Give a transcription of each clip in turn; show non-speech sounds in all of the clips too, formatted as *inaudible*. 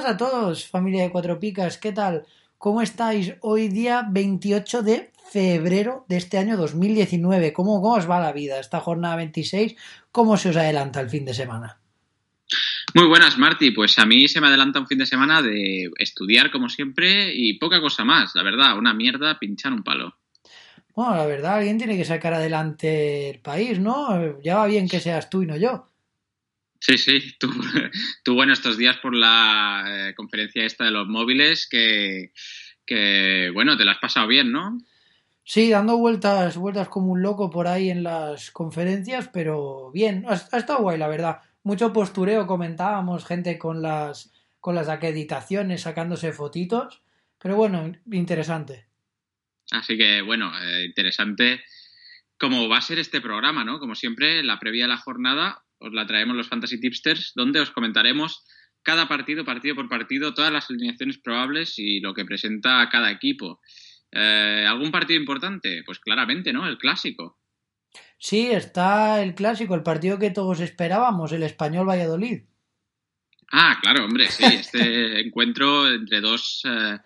Buenas a todos, familia de Cuatro Picas, ¿qué tal? ¿Cómo estáis hoy día 28 de febrero de este año 2019? ¿Cómo, cómo os va la vida esta jornada 26? ¿Cómo se os adelanta el fin de semana? Muy buenas, Marty. Pues a mí se me adelanta un fin de semana de estudiar como siempre y poca cosa más, la verdad. Una mierda, pinchar un palo. Bueno, la verdad, alguien tiene que sacar adelante el país, ¿no? Ya va bien que seas tú y no yo. Sí, sí. Tú, *laughs* tú bueno, estos días por la eh, conferencia esta de los móviles que, que, bueno, te la has pasado bien, ¿no? Sí, dando vueltas, vueltas como un loco por ahí en las conferencias, pero bien, ha, ha estado guay, la verdad. Mucho postureo, comentábamos, gente con las, con las acreditaciones, sacándose fotitos, pero bueno, interesante. Así que, bueno, eh, interesante cómo va a ser este programa, ¿no? Como siempre, la previa de la jornada os la traemos los Fantasy Tipsters, donde os comentaremos cada partido, partido por partido, todas las alineaciones probables y lo que presenta cada equipo. Eh, ¿Algún partido importante? Pues claramente, ¿no? El clásico. Sí, está el clásico, el partido que todos esperábamos, el español Valladolid. Ah, claro, hombre, sí, este *laughs* encuentro entre dos eh,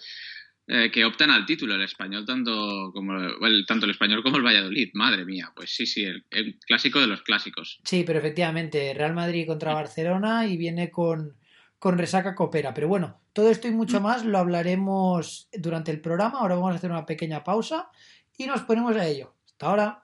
eh, que optan al título, el español tanto como el, tanto el español como el Valladolid. Madre mía, pues sí, sí, el, el clásico de los clásicos. Sí, pero efectivamente, Real Madrid contra Barcelona y viene con, con resaca copera. Pero bueno, todo esto y mucho más lo hablaremos durante el programa. Ahora vamos a hacer una pequeña pausa y nos ponemos a ello. Hasta ahora.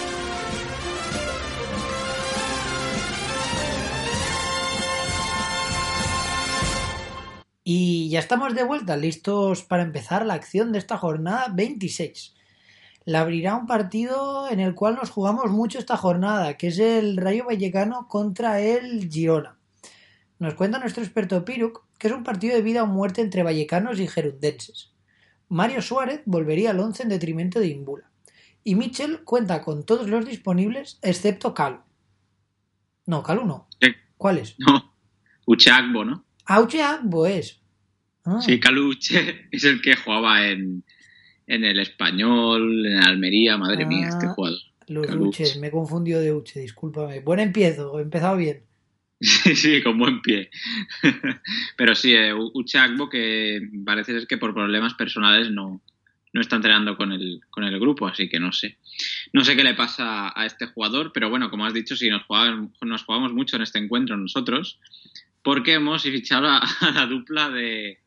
Y ya estamos de vuelta, listos para empezar la acción de esta jornada 26. La abrirá un partido en el cual nos jugamos mucho esta jornada, que es el Rayo Vallecano contra el Girona. Nos cuenta nuestro experto Piruc que es un partido de vida o muerte entre vallecanos y gerundenses. Mario Suárez volvería al 11 en detrimento de Imbula. Y Mitchell cuenta con todos los disponibles excepto Calu. No, Calu no. ¿Cuál es? No, Uchagbo, ¿no? Auche Agbo es. Ah. Sí, Caluche *laughs* es el que jugaba en, en el español, en Almería, madre mía, este Ah, jugador. Los Caluche. Uches, me he confundido de Uche, discúlpame. Buen empiezo, he empezado bien. *laughs* Sí, sí, con buen pie. *laughs* Pero sí, eh, Uchagbo que parece ser que por problemas personales no, no está entrenando con el, con el grupo, así que no sé. No sé qué le pasa a este jugador, pero bueno, como has dicho, sí, nos jugamos, nos jugamos mucho en este encuentro nosotros, porque hemos fichado a, *laughs* a la dupla de,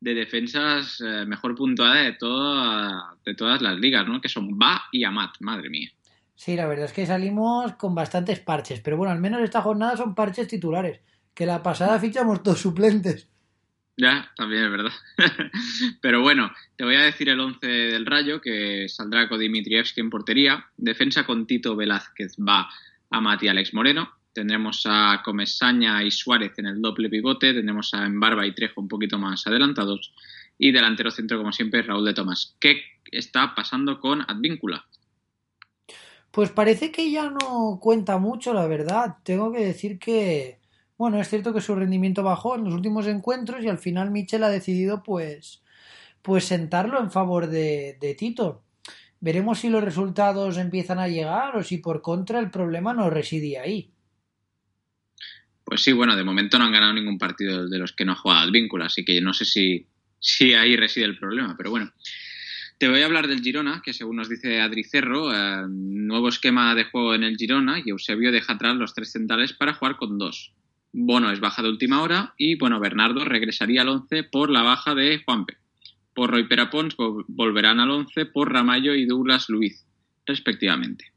de defensas eh, mejor puntuada de, toda- de todas las ligas, ¿no? Que son Ba y Amat, madre mía. Sí, la verdad es que salimos con bastantes parches, pero bueno, al menos esta jornada son parches titulares, Que la pasada fichamos todos suplentes. Ya, también es verdad. *laughs* Pero bueno, te voy a decir el 11 del Rayo, que saldrá con Dimitrievski en portería. Defensa con Tito Velázquez va a Mati Alex Moreno. Tendremos a Comesaña y Suárez en el doble pivote. Tendremos a Embarba y Trejo un poquito más adelantados. Y delantero centro, como siempre, Raúl de Tomás. ¿Qué está pasando con Advíncula? Pues parece que ya no cuenta mucho, la verdad. Tengo que decir que, bueno, es cierto que su rendimiento bajó en los últimos encuentros y al final Michel ha decidido, pues, pues sentarlo en favor de, de Tito. Veremos si los resultados empiezan a llegar o si por contra el problema no reside ahí. Pues sí, bueno, de momento no han ganado ningún partido de los que no ha jugado Advíncula, así que no sé si, si ahí reside el problema, pero bueno. Te voy a hablar del Girona, que según nos dice Adri Cerro, eh, nuevo esquema de juego en el Girona y Eusebio deja atrás los tres centrales para jugar con dos. Bono es baja de última hora y, bueno, Bernardo regresaría al 11 por la baja de Juanpe. Porro y Perapons volverán al 11 por Ramallo y Douglas Luiz, respectivamente.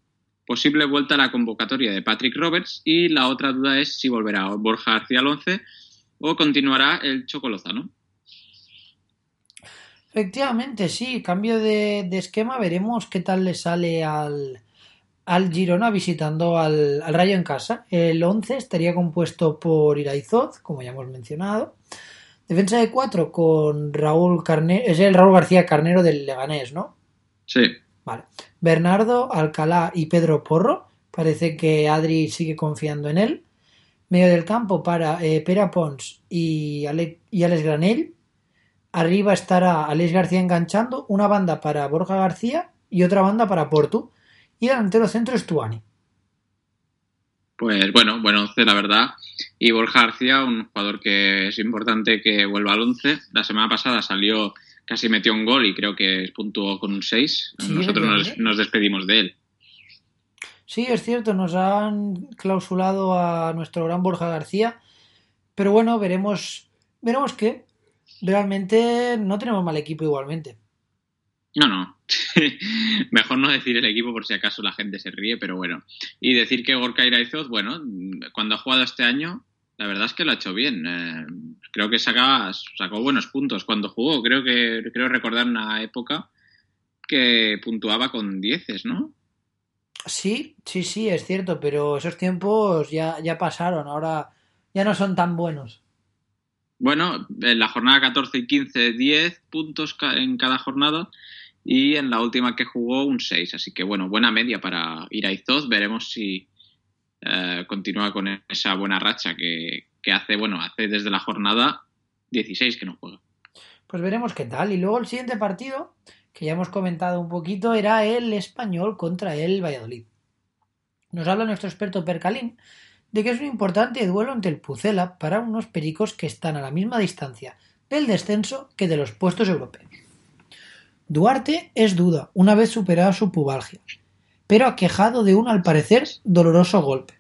Posible vuelta a la convocatoria de Patrick Roberts y la otra duda es si volverá Borja García al 11 o continuará el Chocolozano. Efectivamente, sí, cambio de, de, esquema, veremos qué tal le sale al, al Girona visitando al, al, Rayo en casa. El 11 estaría compuesto por Iraizoz, como ya hemos mencionado. Defensa de 4 con Raúl Carnero, es el Raúl García Carnero del Leganés, ¿no? Sí. Vale. Bernardo, Alcalá y Pedro Porro. Parece que Adri sigue confiando en él. Medio del campo para eh, Pera Pons y, Ale, y Alex Granell. Arriba estará Alex García enganchando, una banda para Borja García y otra banda para Portu. Y delantero centro es Tuani. Pues bueno, buen once, la verdad. Y Borja García, un jugador que es importante que vuelva al once. La semana pasada salió, casi metió un gol y creo que puntuó con un 6. Sí, Nosotros nos, nos, despedimos de él. Sí, es cierto, nos han clausulado a nuestro gran Borja García. Pero bueno, veremos, veremos qué realmente no tenemos mal equipo igualmente. No, no. *laughs* Mejor no decir el equipo por si acaso la gente se ríe, pero bueno. Y decir que Gorka Iraizoz, bueno, cuando ha jugado este año, la verdad es que lo ha hecho bien. Eh, creo que sacaba, sacó buenos puntos cuando jugó. Creo que creo recordar una época que puntuaba con dieces, ¿no? Sí, sí, sí, es cierto, pero esos tiempos ya, ya pasaron, ahora ya no son tan buenos. Bueno, en la jornada 14 y 15, 10 puntos en cada jornada y en la última que jugó un 6. Así que bueno, buena media para Iraizoz. Veremos si eh, continúa con esa buena racha que, que, hace, bueno, hace desde la jornada 16 que no juega. Pues veremos qué tal. Y luego el siguiente partido, que ya hemos comentado un poquito, era el español contra el Valladolid. Nos habla nuestro experto Percalín de que es un importante duelo ante el Pucela para unos pericos que están a la misma distancia del descenso que de los puestos europeos. Duarte es duda una vez superada su pubalgia, pero aquejado de un al parecer doloroso golpe.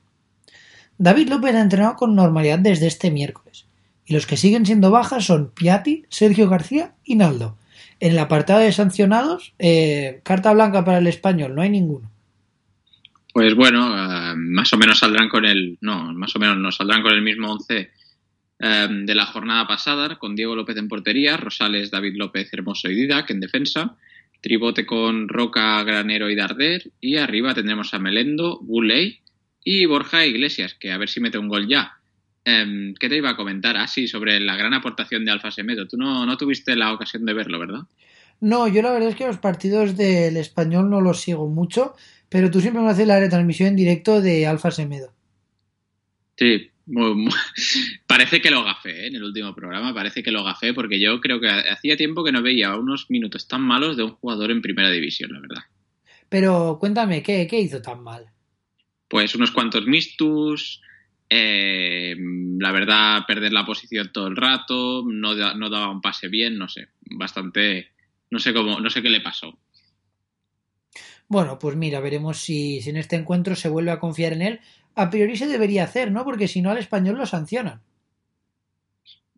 David López ha entrenado con normalidad desde este miércoles, y los que siguen siendo bajas son Piatti, Sergio García y Naldo. En el apartado de sancionados, eh, carta blanca para el español, no hay ninguno. Pues bueno, uh, más o menos saldrán con el. No, más o menos no saldrán con el mismo 11 um, de la jornada pasada, con Diego López en portería, Rosales, David López, Hermoso y Didac en defensa, tribote con Roca, Granero y Darder, y arriba tendremos a Melendo, Buley y Borja Iglesias, que a ver si mete un gol ya. Um, ¿Qué te iba a comentar? Ah, sí, sobre la gran aportación de Alfa Semedo. Tú no, no tuviste la ocasión de verlo, ¿verdad? No, yo la verdad es que los partidos del español no los sigo mucho, pero tú siempre me haces la retransmisión en directo de Alfa Semedo. Sí, muy, muy... *laughs* parece que lo gafé ¿eh? en el último programa, parece que lo gafé porque yo creo que hacía tiempo que no veía unos minutos tan malos de un jugador en primera división, la verdad. Pero cuéntame, ¿qué, qué hizo tan mal? Pues unos cuantos mistus, eh, la verdad, perder la posición todo el rato, no, no daba un pase bien, no sé, bastante, no sé cómo, no sé qué le pasó. Bueno, pues mira, veremos si, si, en este encuentro se vuelve a confiar en él. A priori se debería hacer, ¿no? Porque si no al español lo sancionan.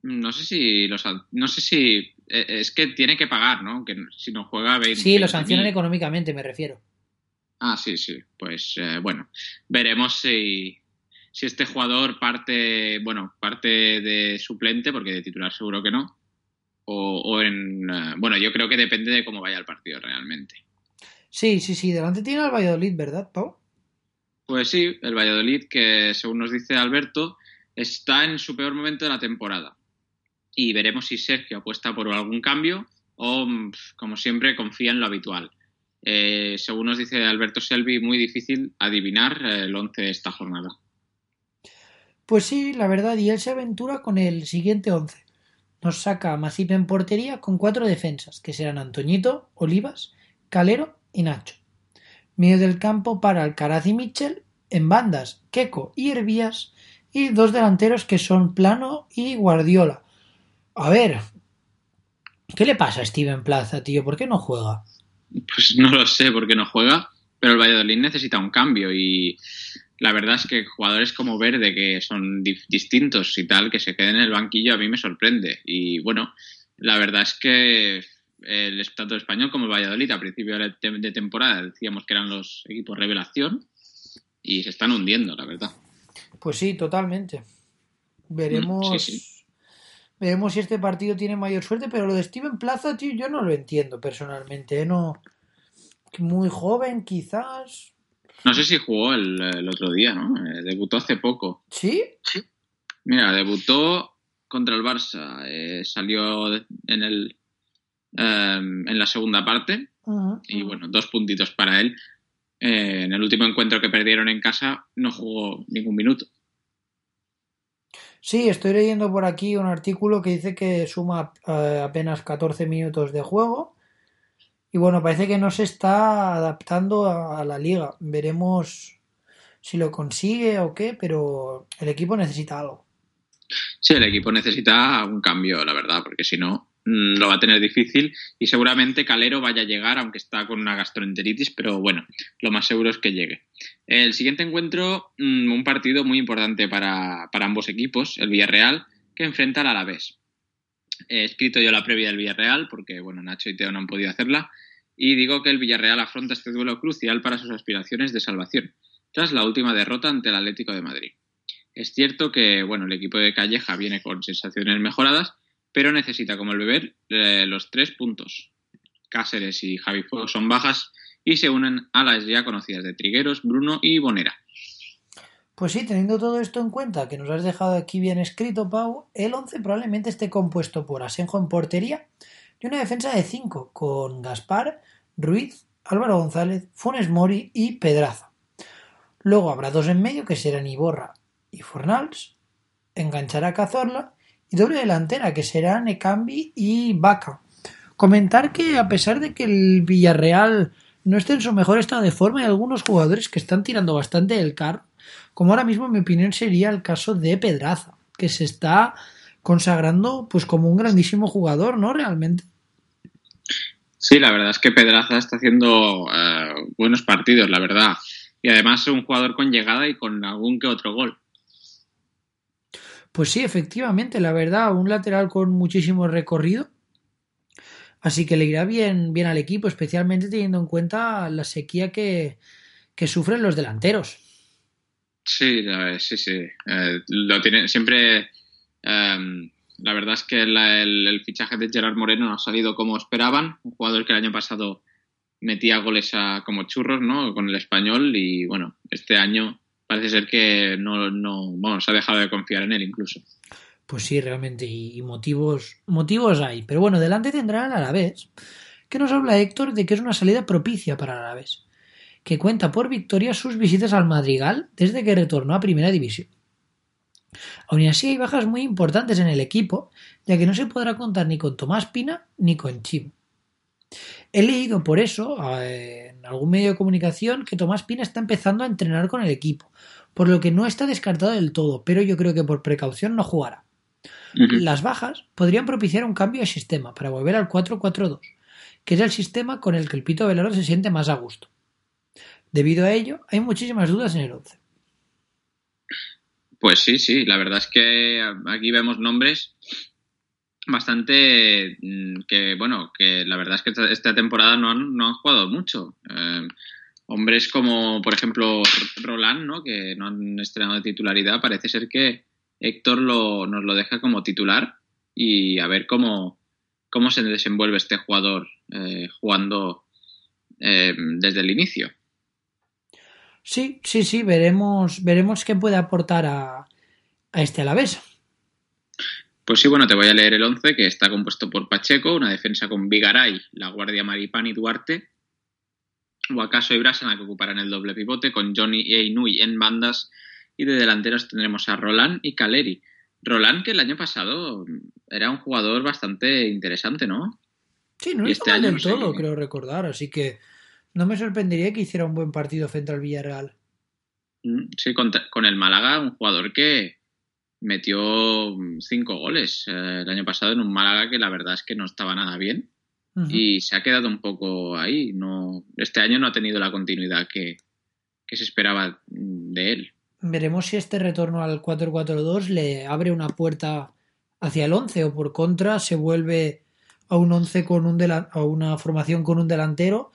No sé si los, no sé si es que tiene que pagar, ¿no? Que si no juega 20, Sí, lo sancionan económicamente, me refiero. Ah, sí, sí. Pues eh, bueno, veremos si si este jugador parte, bueno, parte de suplente, porque de titular seguro que no, o, o en, eh, bueno, yo creo que depende de cómo vaya el partido realmente. Sí, sí, sí, delante tiene al Valladolid, ¿verdad, Pau? Pues sí, el Valladolid, que según nos dice Alberto, está en su peor momento de la temporada. Y veremos si Sergio apuesta por algún cambio o, como siempre, confía en lo habitual. Eh, según nos dice Alberto Selvi, muy difícil adivinar eh, el 11 de esta jornada. Pues sí, la verdad, y él se aventura con el siguiente 11. Nos saca a Masip en portería con cuatro defensas, que serán Antoñito, Olivas, Calero y Nacho. Medio del campo para Alcaraz y Mitchell, en bandas Queco y Hervías, y dos delanteros que son Plano y Guardiola. A ver, ¿qué le pasa a Steven Plaza, tío? ¿Por qué no juega? Pues no lo sé por qué no juega, pero el Valladolid necesita un cambio y la verdad es que jugadores como Verde, que son di- distintos y tal, que se queden en el banquillo a mí me sorprende. Y bueno, la verdad es que el tanto el español como el Valladolid a principio de te- de temporada decíamos que eran los equipos revelación y se están hundiendo, la verdad. Pues sí, totalmente. Veremos. Mm, sí, sí. Veremos si este partido tiene mayor suerte, pero lo de Steven Plaza, tío, yo no lo entiendo personalmente. ¿eh? No. Muy joven, quizás. No sé si jugó el, el otro día, ¿no? Eh, debutó hace poco. ¿Sí? Mira, debutó contra el Barça, eh, salió en el eh, en la segunda parte y bueno, dos puntitos para él. Eh, en el último encuentro que perdieron en casa no jugó ningún minuto. Sí, estoy leyendo por aquí un artículo que dice que suma eh, apenas 14 minutos de juego. Y bueno, parece que no se está adaptando a, a la liga. Veremos si lo consigue o qué, pero el equipo necesita algo. Sí, el equipo necesita un cambio, la verdad, porque si no lo va a tener difícil y seguramente Calero vaya a llegar, aunque está con una gastroenteritis, pero bueno, lo más seguro es que llegue. El siguiente encuentro, mm, un partido muy importante para, para ambos equipos, el Villarreal, que enfrenta al Alavés. He escrito yo la previa del Villarreal, porque bueno, Nacho y Teo no han podido hacerla, y digo que el Villarreal afronta este duelo crucial para sus aspiraciones de salvación, tras la última derrota ante el Atlético de Madrid. Es cierto que bueno, el equipo de Calleja viene con sensaciones mejoradas, pero necesita, como el beber, eh, los tres puntos. Cáceres y Javi Fuego son bajas y se unen a las ya conocidas de Trigueros, Bruno y Bonera. Pues sí, teniendo todo esto en cuenta, que nos has dejado aquí bien escrito, Pau, el 11 probablemente esté compuesto por Asenjo en portería y una defensa de 5, con Gaspar, Ruiz, Álvaro González, Funes Mori y Pedraza. Luego habrá dos en medio, que serán Iborra y Fornals, enganchará Cazorla y doble delantera, que serán Ekambi y Vaca. Comentar que a pesar de que el Villarreal no esté en su mejor estado de forma, hay algunos jugadores que están tirando bastante del carro, como ahora mismo en mi opinión sería el caso de Pedraza, que se está consagrando pues como un grandísimo jugador, ¿no? Realmente. Sí, la verdad es que Pedraza está haciendo eh, buenos partidos, la verdad. Y además es un jugador con llegada y con algún que otro gol. Pues sí, efectivamente, la verdad, un lateral con muchísimo recorrido. Así que le irá bien, bien al equipo, especialmente teniendo en cuenta la sequía que, que sufren los delanteros. Sí, sí, sí. Eh, lo tiene siempre. eh, la verdad es que el, el fichaje de Gerard Moreno no ha salido como esperaban. Un jugador que el año pasado metía goles a, como churros, ¿no? Con el español y bueno, este año parece ser que no, no, se ha dejado de confiar en él incluso. Pues sí, realmente, y, motivos, motivos hay. Pero bueno, delante tendrá el Alavés, que nos habla Héctor de que es una salida propicia para el Alavés, que cuenta por victoria sus visitas al Madrigal desde que retornó a Primera División. Aún así hay bajas muy importantes en el equipo, ya que no se podrá contar ni con Tomás Pina ni con Chivo. He leído por eso en algún medio de comunicación que Tomás Pina está empezando a entrenar con el equipo, por lo que no está descartado del todo, pero yo creo que por precaución no jugará. Las bajas podrían propiciar un cambio de sistema para volver al 4-4-2, que es el sistema con el que el Pito Velardo se siente más a gusto. Debido a ello, hay muchísimas dudas en el 11. Pues sí, sí, la verdad es que aquí vemos nombres bastante mm, que, bueno, que la verdad es que esta, temporada no han, no han jugado mucho. Eh, hombres como, por ejemplo, Roland, ¿no? que no han estrenado de titularidad, parece ser que Héctor lo, nos lo deja como titular y a ver cómo, cómo se desenvuelve este jugador eh, jugando eh, desde el inicio. Sí, sí, sí, veremos, veremos qué puede aportar a, a este Alavés. Pues sí, bueno, te voy a leer el 11 que está compuesto por Pacheco, una defensa con Vigaray, la guardia Maripán y Duarte, o acaso y Brasana que ocuparán el doble pivote con Johnny e Inui en bandas y de delanteros tendremos a Roland y Caleri. Roland que el año pasado era un jugador bastante interesante, ¿no? Sí, no Y está este año del no sé todo, qué. creo recordar, así que no me sorprendería que hiciera un buen partido frente al Villarreal. Mm, Sí, con, con el Málaga, un jugador que metió mm, cinco goles eh, el año pasado en un Málaga que la verdad es que no estaba nada bien y se ha quedado un poco ahí. No, este año no ha tenido la continuidad que, que se esperaba mm, de él. Veremos si este retorno al 4-4-2 le abre una puerta hacia el 11 o por contra se vuelve a un 11 con un a una formación con un delantero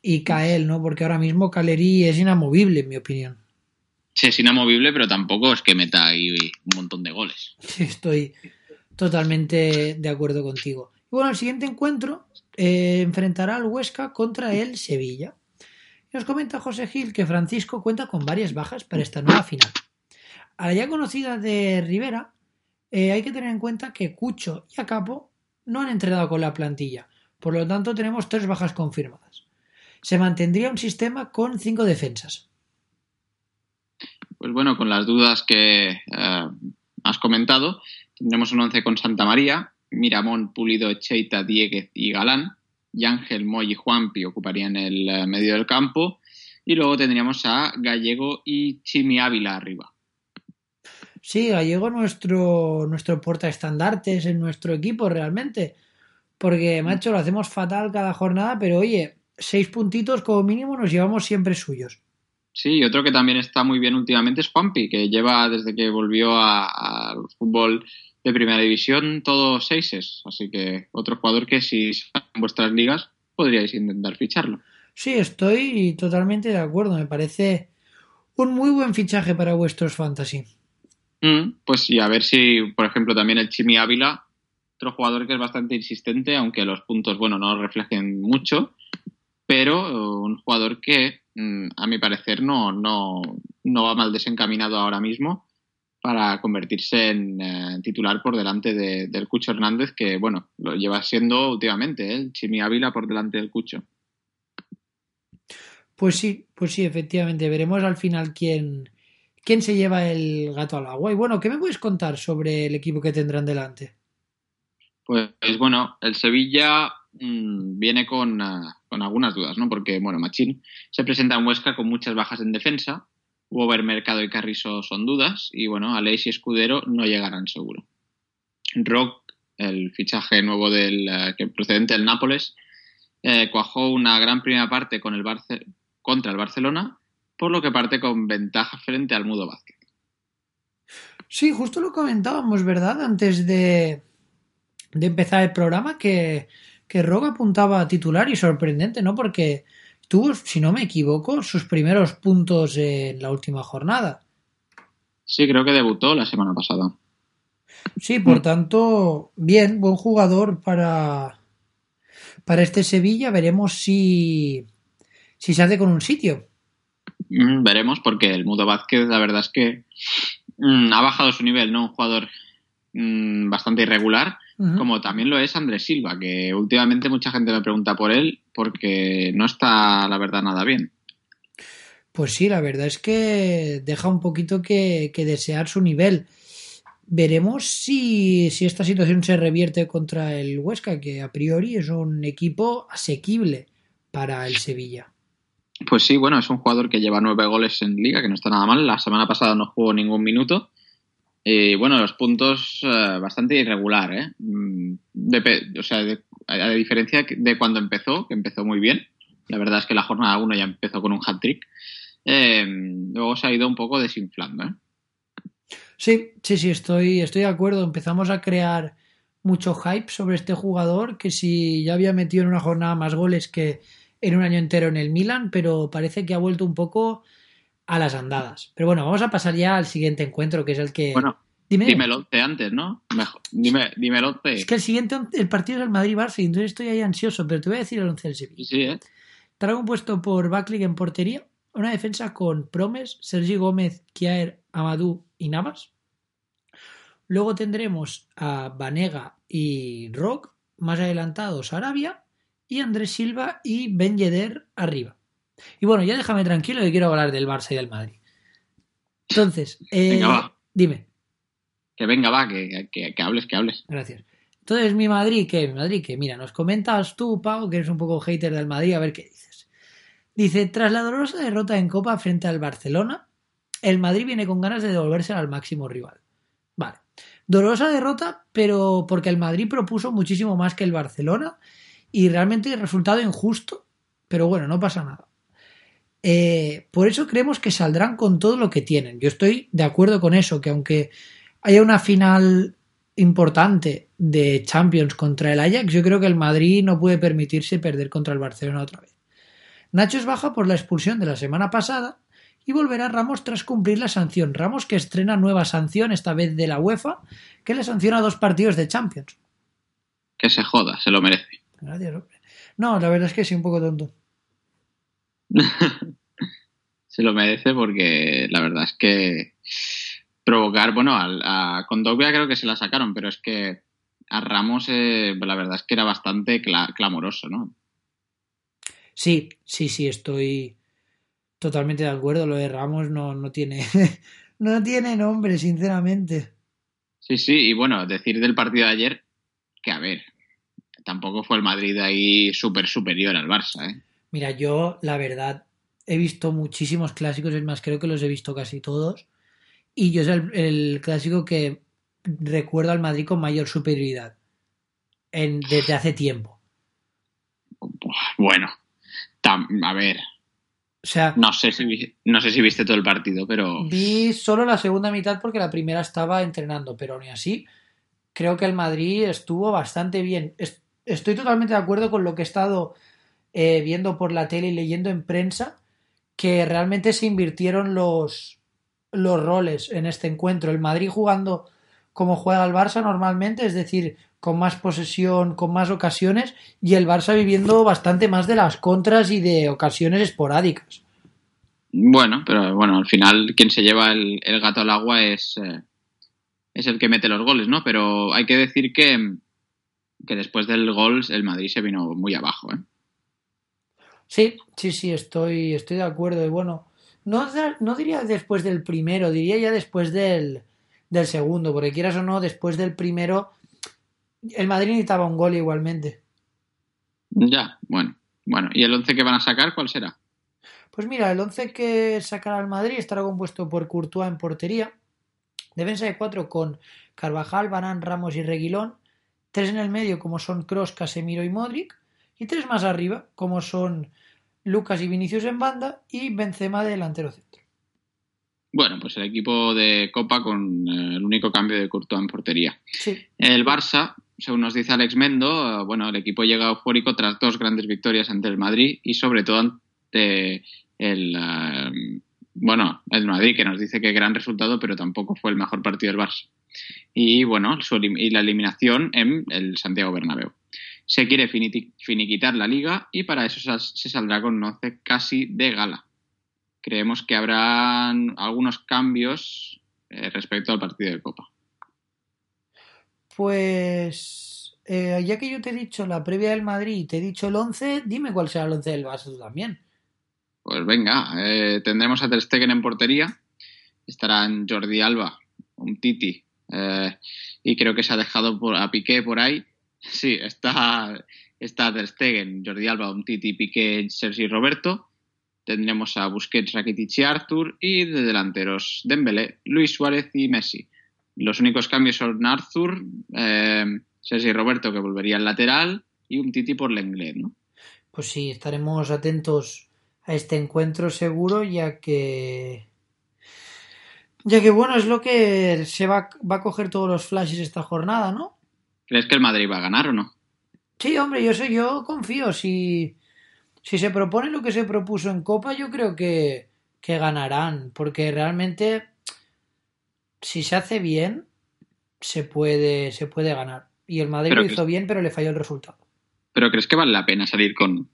y cae él, ¿no? Porque ahora mismo Caleri es inamovible, en mi opinión. Es inamovible, pero tampoco es que meta ahí un montón de goles. *laughs* Estoy totalmente de acuerdo contigo. Bueno, el siguiente encuentro eh, enfrentará al Huesca contra el Sevilla. Nos comenta José Gil que Francisco cuenta con varias bajas para esta nueva final. A la ya conocida de Rivera, eh, hay que tener en cuenta que Cucho y Acapo no han entrenado con la plantilla. Por lo tanto, tenemos tres bajas confirmadas. Se mantendría un sistema con cinco defensas. Pues bueno, con las dudas que eh, has comentado, tendremos un 11 con Santa María, Miramón, Pulido, Cheita, Dieguez y Galán, y Ángel, Moy y Juanpi ocuparían el eh, medio del campo, y luego tendríamos a Gallego y Chimi Ávila arriba. Sí, Gallego nuestro, nuestro portaestandartes en nuestro equipo realmente. Porque, macho, lo hacemos fatal cada jornada, pero oye, seis puntitos como mínimo nos llevamos siempre suyos. Sí, y otro que también está muy bien últimamente es Juanpi, que lleva desde que volvió al fútbol de primera división todos seises. Así que otro jugador que si en vuestras ligas podríais intentar ficharlo. Sí, estoy totalmente de acuerdo. Me parece un muy buen fichaje para vuestros fantasy. Mm, pues y a ver si, por ejemplo, también el Chimi Ávila, otro jugador que es bastante insistente, aunque los puntos, bueno, no reflejen mucho, pero un jugador que, a mi parecer, no, no, no va mal desencaminado ahora mismo para convertirse en eh, titular por delante de- del Cucho Hernández, que, bueno, lo lleva siendo últimamente, ¿eh? el Chimi Ávila por delante del Cucho. Pues sí, pues sí, efectivamente. Veremos al final quién, quién se lleva el gato al agua. Y bueno, ¿qué me puedes contar sobre el equipo que tendrán delante? Pues bueno, el Sevilla mm, viene con, ah, con algunas dudas, ¿no? Porque, bueno, Machín se presenta en Huesca con muchas bajas en defensa. Uber Mercado y Carrizo son dudas. Y bueno, Aleix y Escudero no llegarán seguro. Rock, el fichaje nuevo del eh, que procedente del Nápoles, eh, cuajó una gran primera parte con el contra el Barcelona, por lo que parte con ventaja frente al Mudo Vázquez. Sí, justo lo comentábamos, ¿verdad? Antes de, de empezar el programa que, que Rock apuntaba a titular y sorprendente, ¿no? Porque tuvo, si no me equivoco, sus primeros puntos en la última jornada. Sí, creo que debutó la semana pasada. Sí, por tanto, bien, buen jugador para, para este Sevilla. Veremos si, si se hace con un sitio. Mm, veremos, porque el Mudo Vázquez, la verdad es que mm, ha bajado su nivel, ¿no? Un jugador mm, bastante irregular, Como también lo es Andrés Silva, que últimamente mucha gente me pregunta por él porque no está, la verdad, nada bien. Pues sí, la verdad es que deja un poquito que, que desear su nivel. Veremos si, si esta situación se revierte contra el Huesca, que a priori es un equipo asequible para el Sevilla. Pues sí, bueno, es un jugador que lleva nueve goles en liga, que no está nada mal. La semana pasada no jugó ningún minuto. Y bueno, los puntos eh, bastante irregular, ¿eh? Mm, o sea, a diferencia de cuando empezó, que empezó muy bien. La verdad es que la jornada 1 ya empezó con un hat-trick. Eh, luego se ha ido un poco desinflando, ¿eh? Sí, sí, sí, estoy, estoy de acuerdo. Empezamos a crear mucho hype sobre este jugador que si ya había metido en una jornada más goles que en un año entero en el Milan, pero parece que ha vuelto un poco a las andadas. Pero bueno, vamos a pasar ya al siguiente encuentro, que es el que... Bueno, Dime. dímelo de antes, ¿no? Mejor. Dime, de... Es que el siguiente, el partido es el Madrid-Barça y entonces estoy ahí ansioso, pero te voy a decir el once del Sevilla. Sí, ¿eh? Estará compuesto por Baklik en portería, una defensa con Promes, Sergi Gómez, Kiaer, Amadou y Navas. Luego tendremos a Vanega y Rock, más adelantados Arabia, y Andrés Silva y Ben Yedder arriba. Y bueno, ya déjame tranquilo que quiero hablar del Barça y del Madrid. Entonces, eh, Venga, va. dime. Que venga, va, que, que, que hables, que hables. Gracias. Entonces, mi Madrid, ¿qué? Mi Madrid, que mira, nos comentas tú, Pau, que eres un poco hater del Madrid, a ver qué dices. Dice, tras la dolorosa derrota en Copa frente al Barcelona, el Madrid viene con ganas de devolverse al máximo rival. Vale. Dolorosa derrota, pero porque el Madrid propuso muchísimo más que el Barcelona y realmente el resultado injusto, pero bueno, no pasa nada. Eh, por eso creemos que saldrán con todo lo que tienen. Yo estoy de acuerdo con eso, que aunque haya una final importante de Champions contra el Ajax, yo creo que el Madrid no puede permitirse perder contra el Barcelona otra vez. Nacho es baja por la expulsión de la semana pasada y volverá Ramos tras cumplir la sanción. Ramos que estrena nueva sanción, esta vez de la UEFA, que le sanciona dos partidos de Champions. Que se joda, se lo merece. Gracias, hombre. No, la verdad es que sí, un poco tonto. *laughs* se lo merece porque la verdad es que provocar, bueno, a, con Dogbia creo que se la sacaron, pero es que a Ramos eh, la verdad es que era bastante cla- clamoroso, ¿no? Sí, sí, sí, estoy totalmente de acuerdo. Lo de Ramos no, no tiene, *laughs* no tiene nombre, sinceramente. Sí, sí, y bueno, decir del partido de ayer que, a ver, tampoco fue el Madrid ahí súper superior al Barça, ¿eh? Mira, yo, la verdad, he visto muchísimos clásicos, es más, creo que los he visto casi todos. Y yo es el, el clásico que recuerdo al Madrid con mayor superioridad en, desde hace tiempo. Bueno, tam- a ver, O sea, no sé, si, no sé si viste todo el partido, pero vi solo la segunda mitad porque la primera estaba entrenando, pero aún así creo que el Madrid estuvo bastante bien. Es- Estoy totalmente de acuerdo con lo que he estado eh, viendo por la tele y leyendo en prensa, que realmente se invirtieron los, los roles en este encuentro. El Madrid jugando como juega el Barça normalmente, es decir, con más posesión, con más ocasiones, y el Barça viviendo bastante más de las contras y de ocasiones esporádicas. bueno, pero bueno, al final quien se lleva el, el gato al agua es, eh, es el que mete los goles, ¿no? Pero hay que decir que, que después del gol el Madrid se vino muy abajo, ¿eh? Sí, sí, sí, estoy, estoy de acuerdo. Y bueno, no, no diría después del primero, diría ya después del, del segundo, porque quieras o no, después del primero, el Madrid necesitaba un gol igualmente. Ya, bueno, bueno. ¿Y el 11 que van a sacar cuál será? Pues mira, el 11 que sacará el Madrid estará compuesto por Courtois en portería, defensa de cuatro con Carvajal, Barán, Ramos y Reguilón, tres en el medio como son Kroos, Casemiro y Modric, y tres más arriba como son Lucas y Vinicius en banda y Benzema de delantero centro. Bueno, pues el equipo de Copa con eh, el único cambio de Courtois en portería. Sí, El Barça, según nos dice Alex Mendo, eh, bueno, el equipo llega eufórico tras dos grandes victorias ante el Madrid y sobre todo ante el, eh, bueno, el Madrid, que nos dice que gran resultado, pero tampoco fue el mejor partido del Barça. Y bueno, su y la eliminación en el Santiago Bernabéu. Se quiere finiquitar la liga y para eso se saldrá con un once casi de gala. Creemos que habrá algunos cambios eh, respecto al partido de Copa. Pues eh, ya que yo te he dicho la previa del Madrid y te he dicho el 11, dime cuál será el 11 del Barça tú también. Pues venga, eh, tendremos a Ter Stegen en portería, estarán Jordi Alba, un Titi, eh, y creo que se ha dejado por, a Piqué por ahí. Sí, está, está Ter Stegen, Jordi Alba, un Titi, Piqué, Sergi Roberto. Tendremos a Busquets, Rakitic y Arthur, y de delanteros Dembélé, Luis Suárez y Messi. Los únicos cambios son Arthur, eh, Sergi Roberto, que volvería al lateral, y un Titi por Lenglet, ¿no? Pues sí, estaremos atentos a este encuentro seguro, ya que. Ya que bueno, es lo que se va, va a coger todos los flashes esta jornada, ¿no? ¿Crees que el Madrid va a ganar o no? Sí, hombre, yo sé, yo confío. Si si se propone lo que se propuso en Copa, yo creo que, que ganarán, porque realmente si se hace bien, se puede, se puede ganar. Y el Madrid lo hizo bien, pero le falló el resultado. ¿Pero crees que vale la pena salir con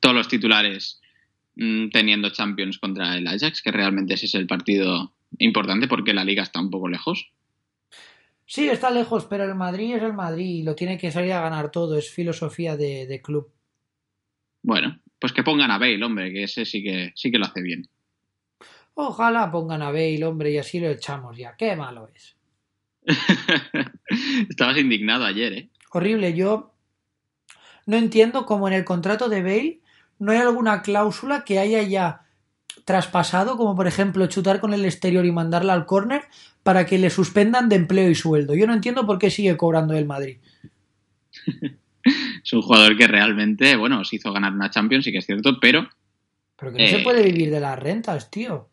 todos los titulares mm, teniendo Champions contra el Ajax? Que realmente ese es el partido importante porque la liga está un poco lejos. Sí, está lejos, pero el Madrid es el Madrid y lo tiene que salir a ganar todo. Es filosofía de, de club. Bueno, pues que pongan a Bale, hombre, que ese sí que, sí que lo hace bien. Ojalá pongan a Bale, hombre, y así lo echamos ya. Qué malo es. *laughs* Estabas indignado ayer, ¿eh? Horrible. Yo no entiendo cómo en el contrato de Bale no hay alguna cláusula que haya ya traspasado, como por ejemplo chutar con el exterior y mandarla al córner para que le suspendan de empleo y sueldo. Yo no entiendo por qué sigue cobrando el Madrid. *laughs* Es un jugador que realmente, bueno, os hizo ganar una Champions, sí que es cierto, pero, Pero que no Eh. se puede vivir de las rentas, tío.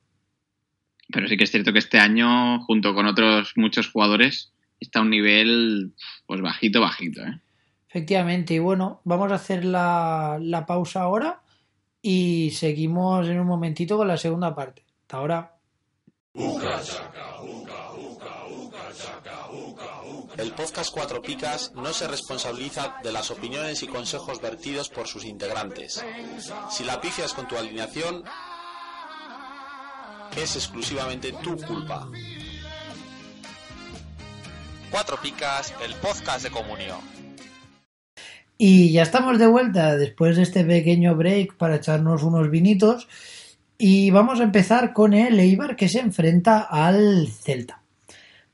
pero sí que es cierto que este año, junto con otros muchos jugadores, está a un nivel pues bajito, bajito, ¿eh? Efectivamente, y bueno, vamos a hacer la, la pausa ahora y seguimos en un momentito con la segunda parte. Hasta ahora. El podcast Cuatro Picas no se responsabiliza de las opiniones y consejos vertidos por sus integrantes. Si la pifias con tu alineación, es exclusivamente tu culpa. Cuatro Picas, el podcast de comunión. Y ya estamos de vuelta después de este pequeño break para echarnos unos vinitos. Y vamos a empezar con el Eibar que se enfrenta al Celta.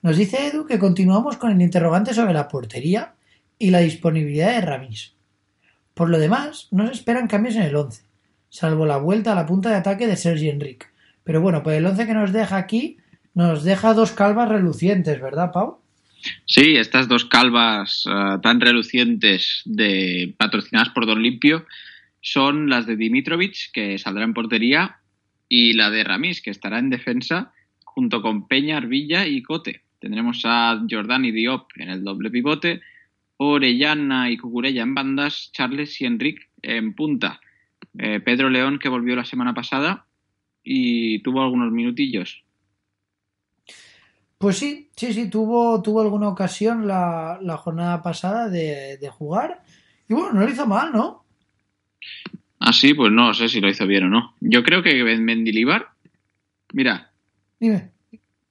Nos dice Edu que continuamos con el interrogante sobre la portería y la disponibilidad de Ramis. Por lo demás, no se esperan cambios en el 11, salvo la vuelta a la punta de ataque de Sergi Enrique. Pero bueno, pues el 11 que nos deja aquí nos deja dos calvas relucientes, ¿verdad, Pau? Sí, estas dos calvas eh, tan relucientes de patrocinadas por Don Limpio son las de Dimitrovic, que saldrá en portería, y la de Ramis, que estará en defensa junto con Peña, Arvilla y Cote. Tendremos a Jordan y Diop en el doble pivote, Orellana y Cucurella en bandas, Charles y Enric en punta. Eh, Pedro León, que volvió la semana pasada y tuvo algunos minutillos. Pues sí, sí, sí, tuvo, tuvo alguna ocasión la, la jornada pasada de, de jugar. Y bueno, no lo hizo mal, ¿no? Ah, sí, pues no sé si lo hizo bien o no. Yo creo que Mendilibar, mira, Dime.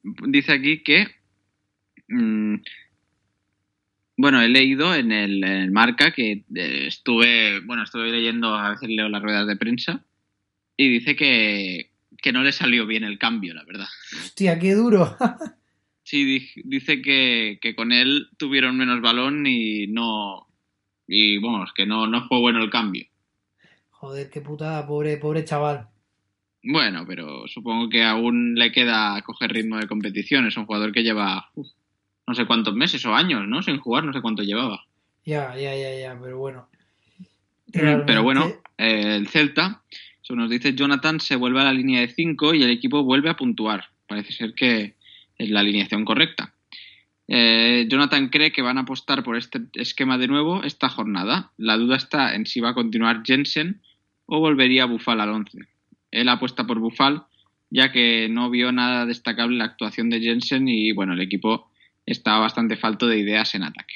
dice aquí que. mm, bueno, he leído en el, en el marca que eh, estuve. Bueno, estuve leyendo, a veces leo las ruedas de prensa. Y dice que, que no le salió bien el cambio, la verdad. Hostia, qué duro. *laughs* Sí, di- dice que, que con él tuvieron menos balón y no. Y vamos, que no, no fue bueno el cambio. Joder, qué putada, pobre, pobre chaval. Bueno, pero supongo que aún le queda coger ritmo de competición. Es un jugador que lleva uf, no sé cuántos meses o años, ¿no? Sin jugar, no sé cuánto llevaba. Ya, ya, ya, ya, pero bueno. Pero bueno, eh, el Celta, según nos dice Jonathan, se vuelve a la línea de 5 y el equipo vuelve a puntuar. Parece ser que la alineación correcta. Eh, Jonathan cree que van a apostar por este esquema de nuevo esta jornada. La duda está en si va a continuar Jensen o volvería Bufal al 11. Él apuesta por Bufal ya que no vio nada destacable la actuación de Jensen y bueno, el equipo está bastante falto de ideas en ataque.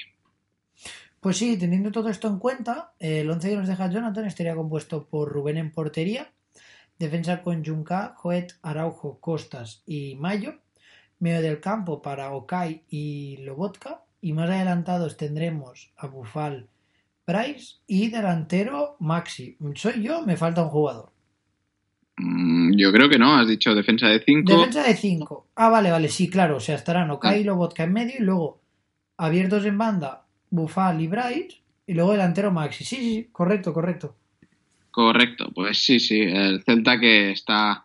Pues sí, teniendo todo esto en cuenta, el 11 que nos deja Jonathan estaría compuesto por Rubén en portería, defensa con Junca, Joet, Araujo, Costas y Mayo, medio del campo para Okai y Lobotka, y más adelantados tendremos a Bufal, Price y delantero Maxi. ¿Soy yo? Me falta un jugador. Mm, yo creo que no, has dicho defensa de 5. Defensa de 5. Ah, vale, vale, sí, claro. O sea, estarán Okai y Lobotka en medio y luego abiertos en banda Bufal y Bryce y luego delantero Maxi. Sí, sí, sí, correcto, correcto. Correcto, pues sí, sí. El Celta que está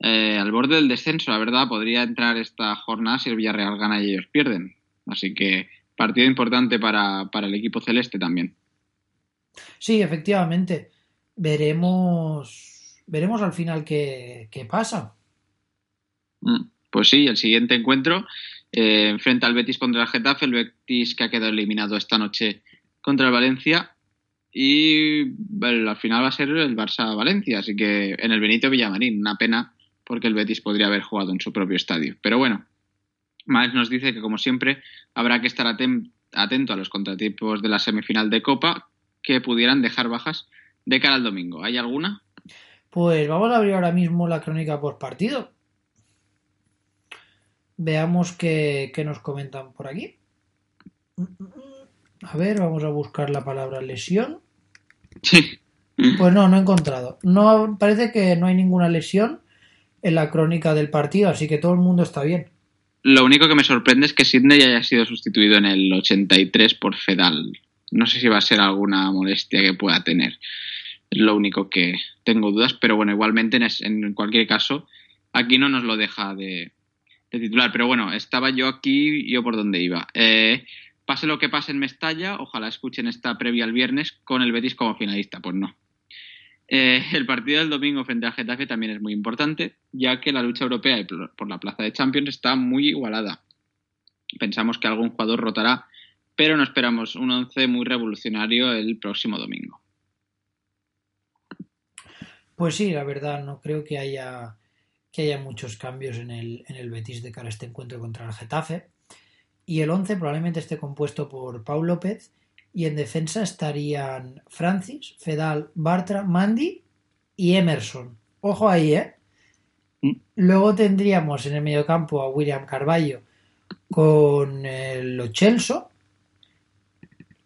eh, al borde del descenso, la verdad, podría entrar esta jornada si el Villarreal gana y ellos pierden. Así que partido importante para, para el equipo celeste también. Sí, efectivamente. Veremos, veremos al final qué, qué pasa. Mm, Pues sí, el siguiente encuentro eh, enfrenta al Betis contra el Getafe, el Betis que ha quedado eliminado esta noche contra el Valencia. y bueno, al final va a ser el Barça-Valencia, así que en el Benito Villamarín, una pena porque el Betis podría haber jugado en su propio estadio. Pero bueno, Miles nos dice que como siempre habrá que estar aten- atento a los contratipos de la semifinal de Copa que pudieran dejar bajas de cara al domingo. ¿Hay alguna? Pues vamos a abrir ahora mismo la crónica post partido. Veamos qué, qué nos comentan por aquí. A ver, vamos a buscar la palabra lesión. Sí. Pues no, no he encontrado. No parece que no hay ninguna lesión en la crónica del partido, así que todo el mundo está bien. Lo único que me sorprende es que Sidney haya sido sustituido en el 83 por Fedal. No sé si va a ser alguna molestia que pueda tener. Es lo único que tengo dudas, pero bueno, igualmente en, cualquier caso, aquí no nos lo deja de, de titular. Pero bueno, estaba yo aquí, yo por donde iba. Eh, pase lo que pase en Mestalla, ojalá escuchen esta previa el viernes con el Betis como finalista. Pues no. Eh, el partido del domingo frente al Getafe también es muy importante, ya que la lucha europea por la plaza de Champions está muy igualada. Pensamos que algún jugador rotará, pero no esperamos un once muy revolucionario el próximo domingo. Pues sí, la verdad, no creo que haya, que haya muchos cambios en el, en el Betis de cara a este encuentro contra el Getafe. Y el 11 probablemente esté compuesto por Pau López y en defensa estarían Francis, Fedal, Bartra, Mandy y Emerson. Ojo ahí, ¿eh? Luego tendríamos en el mediocampo a William Carballo con el Lo Celso.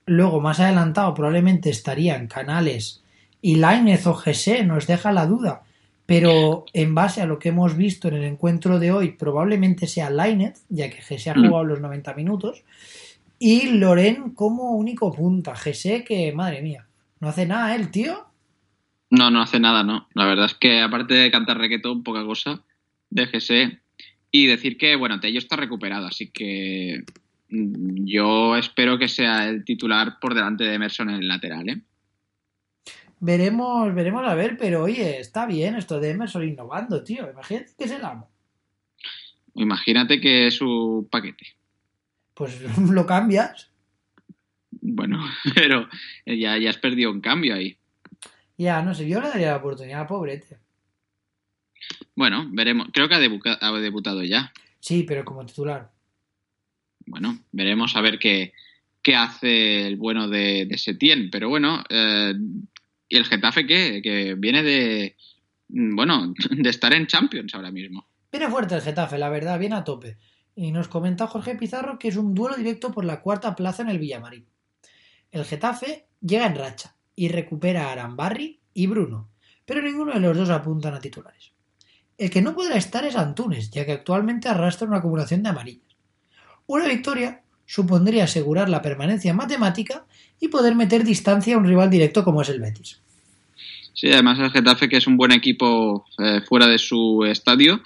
Luego, más adelantado, probablemente estarían Canales y Lainez o Gese, nos deja la duda. Pero en base a lo que hemos visto en el encuentro de hoy, probablemente sea Lainez, ya que Gese ha Mm. jugado los 90 minutos. Y Loren como único punta. Gese que, madre mía, no hace nada el tío. No, no hace nada, no. La verdad es que aparte de cantar reggaetón, poca cosa, déjese. Y decir que, bueno, Tello está recuperado, así que mm, yo espero que sea el titular por delante de Emerson en el lateral, ¿eh? Veremos, veremos a ver, pero oye, está bien esto de Emerson innovando, tío. Imagínate que es el amo. Imagínate que es su paquete. Pues *laughs* lo cambias. Bueno, *laughs* pero ya, ya has perdido un cambio ahí. Ya, no sé, yo le daría la oportunidad, pobrete. Bueno, veremos. Creo que ha, debuca- ha debutado ya. Sí, pero como titular. Bueno, veremos a ver qué, qué hace el bueno de, de Setién. Pero bueno, eh, ¿y el Getafe qué? Que viene de, mm, bueno, *laughs* de estar en Champions ahora mismo. Viene fuerte el Getafe, la verdad, viene a tope. Y nos comenta Jorge Pizarro que es un duelo directo por la cuarta plaza en el Villamarín. El Getafe llega en racha y recupera a Arambarri y Bruno, pero ninguno de los dos apuntan a titulares. El que no podrá estar es Antunes, ya que actualmente arrastra una acumulación de amarillas. Una victoria supondría asegurar la permanencia matemática y poder meter distancia a un rival directo como es el Betis. Sí, además el Getafe que es un buen equipo eh, fuera de su estadio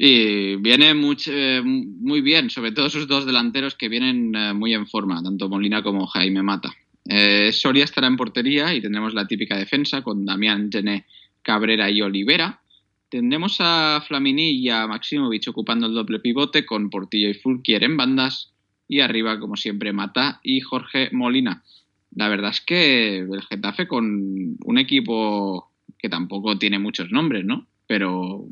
y viene eh, muy bien, sobre todo sus dos delanteros que vienen eh, muy en forma, tanto Molina como Jaime Mata. Eh, Soria estará en portería y tendremos la típica defensa con Damián Gené, Cabrera y Olivera. Tendremos a Flamini y a Maximovic ocupando el doble pivote con Portillo y Fulquier en bandas y arriba, como siempre, Mata y Jorge Molina. La verdad es que el Getafe con un equipo que tampoco tiene muchos nombres, ¿no? Pero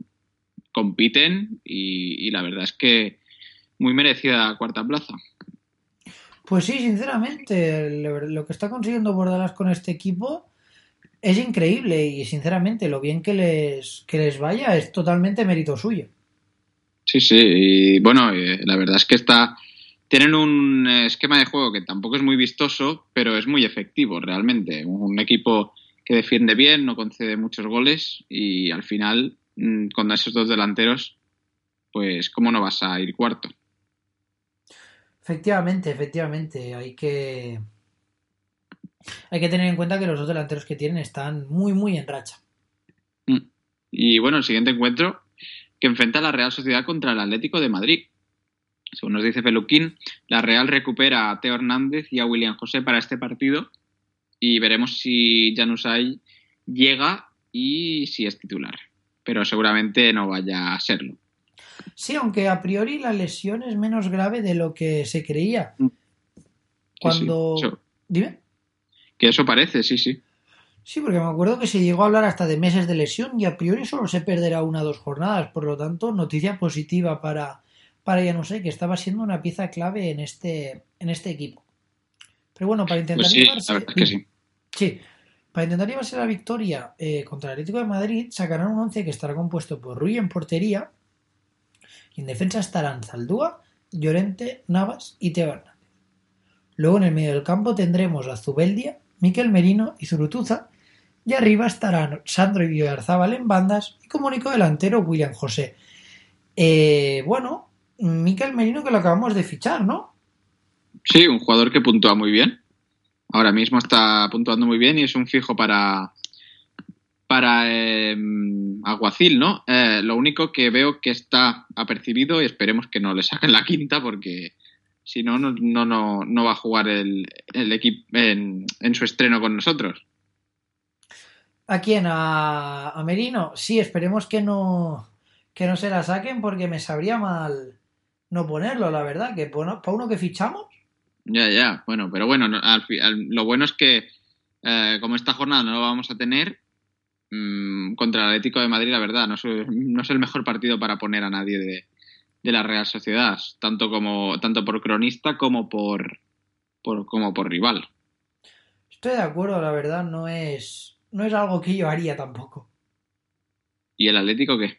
compiten y, y la verdad es que muy merecida la cuarta plaza. Pues sí, sinceramente, lo que está consiguiendo Bordalas con este equipo es increíble y sinceramente lo bien que les, que les vaya es totalmente mérito suyo. Sí, sí, y bueno, eh, la verdad es que está tienen un esquema de juego que tampoco es muy vistoso, pero es muy efectivo realmente. Un equipo que defiende bien, no concede muchos goles y al final, con esos dos delanteros, pues cómo no vas a ir cuarto. Efectivamente, efectivamente, hay que hay que tener en cuenta que los dos delanteros que tienen están muy muy en racha. Mm. Y bueno, el siguiente encuentro que enfrenta a la Real Sociedad contra el Atlético de Madrid. Según nos dice Feluquín, la Real recupera a Teo Hernández y a William José para este partido y veremos si Janusay llega y si es titular. Pero seguramente no vaya a serlo. Sí, aunque a priori la lesión es menos grave de lo que se creía. Sí, Cuando sí. Dime. Que eso parece, sí, sí. Sí, porque me acuerdo que se llegó a hablar hasta de meses de lesión y a priori solo se perderá una o dos jornadas. Por lo tanto, noticia positiva para, para ya no sé, que estaba siendo una pieza clave en este, en este equipo. Pero bueno, para intentar Pues sí, llevarse- la verdad es que sí. Sí, para intentar llevarse la victoria eh, contra el Atlético de Madrid, sacarán un once que estará compuesto por Rui en portería. Y en defensa estarán Zaldúa, Llorente, Navas y Teo. Luego en el medio del campo tendremos a Zubeldia, Miquel Merino y Zurutuza. Y arriba estarán Sandro y Villarzábal en bandas y como único delantero William José. Eh, bueno, Miquel Merino que lo acabamos de fichar, ¿no? Sí, un jugador que puntúa muy bien. Ahora mismo está puntuando muy bien y es un fijo para para eh, Aguacil, ¿no? Eh, lo único que veo que está apercibido y esperemos que no le saquen la quinta porque si no, no, no, no, va a jugar el, el equipo en, su estreno con nosotros. ¿A quién? ¿A, a Merino? Sí, esperemos que no, que no se la saquen porque me sabría mal no ponerlo, la verdad, que para uno que fichamos. Ya, ya, bueno, pero bueno, no- al lo bueno es que eh, como esta jornada no lo vamos a tener mm, contra el Atlético de Madrid, la verdad, no es, no es el mejor partido para poner a nadie de, de la Real Sociedad, tanto como tanto por cronista como por, por como por rival. Estoy de acuerdo, la verdad, no es, no es algo que yo haría tampoco. ¿Y el Atlético qué?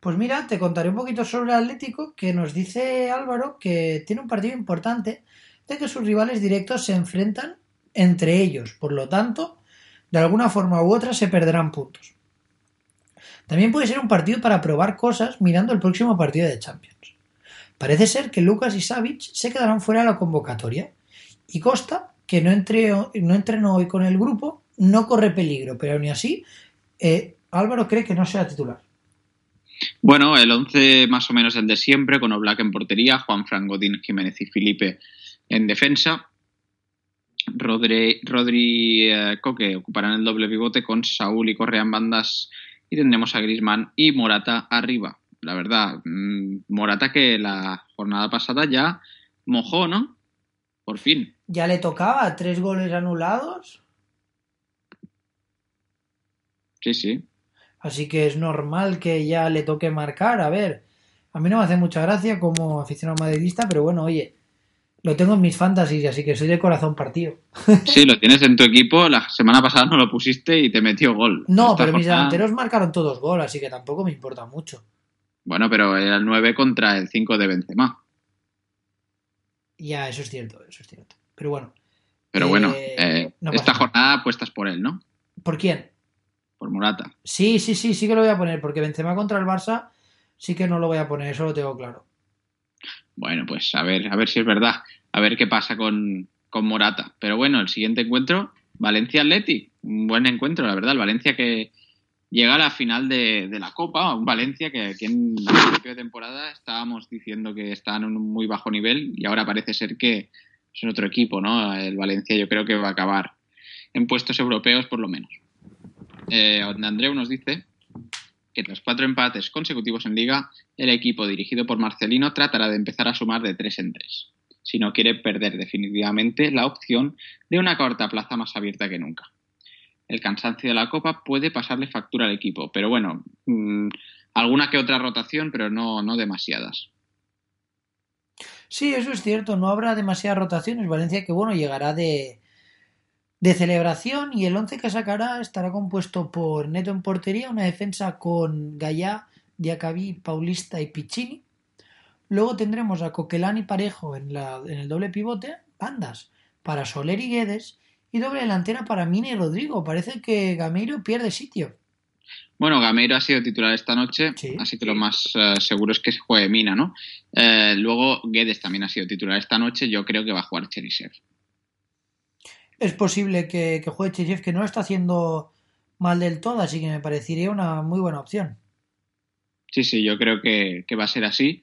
Pues mira, te contaré un poquito sobre el Atlético, que nos dice Álvaro que tiene un partido importante, de que sus rivales directos se enfrentan entre ellos, por lo tanto, de alguna forma u otra se perderán puntos. También puede ser un partido para probar cosas mirando el próximo partido de Champions. Parece ser que Lucas y Savic se quedarán fuera de la convocatoria y Costa, que no, no entrenó hoy con el grupo, no corre peligro, pero aún así eh, Álvaro cree que no será titular. Bueno, el 11 más o menos el de siempre, con Oblak en portería, Juan Fran Godín, Jiménez y Felipe en defensa. Rodri, Rodri eh, Coque ocuparán el doble pivote con Saúl y Correa en bandas y tendremos a Grisman y Morata arriba. La verdad, mm, Morata que la jornada pasada ya mojó, ¿no? Por fin. Ya le tocaba tres goles anulados, Sí, sí. Así que es normal que ya le toque marcar. A ver, a mí no me hace mucha gracia como aficionado madridista, pero bueno, oye, lo tengo en mis fantasies, así que soy de corazón partido. *laughs* Sí, lo tienes en tu equipo. La semana pasada no lo pusiste y te metió gol. No, Esta pero mis delanteros marcaron todos gol, así que tampoco me importa mucho. Bueno, pero era el 9 contra el 5 de Benzema. Ya, eso es cierto, eso es cierto. Pero bueno, Pero Eh, bueno, eh, no esta nada. jornada apuestas por él, ¿no? ¿por quién? Por Morata. Sí, sí, sí, sí que lo voy a poner, porque Benzema contra el Barça sí que no lo voy a poner, eso lo tengo claro. Bueno, pues a ver, a ver si es verdad. A ver qué pasa con, con Morata. Pero bueno, el siguiente encuentro, Valencia-Atleti. Un buen encuentro, la verdad. El Valencia que llega a la final de, de la Copa. Un Valencia que aquí en el principio de temporada estábamos diciendo que estaban en un muy bajo nivel y ahora parece ser que es otro equipo, ¿no? El Valencia yo creo que va a acabar en puestos europeos por lo menos. Eh, Andreu nos dice que tras cuatro empates consecutivos en liga, el equipo dirigido por Marcelino tratará de empezar a sumar de tres en tres, si no quiere perder definitivamente la opción de una cuarta plaza más abierta que nunca. El cansancio de la Copa puede pasarle factura al equipo, pero bueno, mm, alguna que otra rotación, pero no, no demasiadas. Sí, eso es cierto, no habrá demasiadas rotaciones. Valencia que bueno, llegará de, de celebración y el once que sacará estará compuesto por Neto en portería, una defensa con Gallá, Diacabí, Paulista y Piccini. Luego tendremos a Coquelán y Parejo en, la, en el doble pivote, bandas para Soler y Guedes y doble delantera para Mina y Rodrigo. Parece que Gameiro pierde sitio. Bueno, Gameiro ha sido titular esta noche, Sí. así que lo más eh, seguro es que juegue Mina, ¿no? Eh, luego Guedes también ha sido titular esta noche, yo creo que va a jugar Cherisev. Es posible que, juegue Cherisev, que no lo está haciendo mal del todo, así que me parecería una muy buena opción. Sí, sí, yo creo que, va a ser así.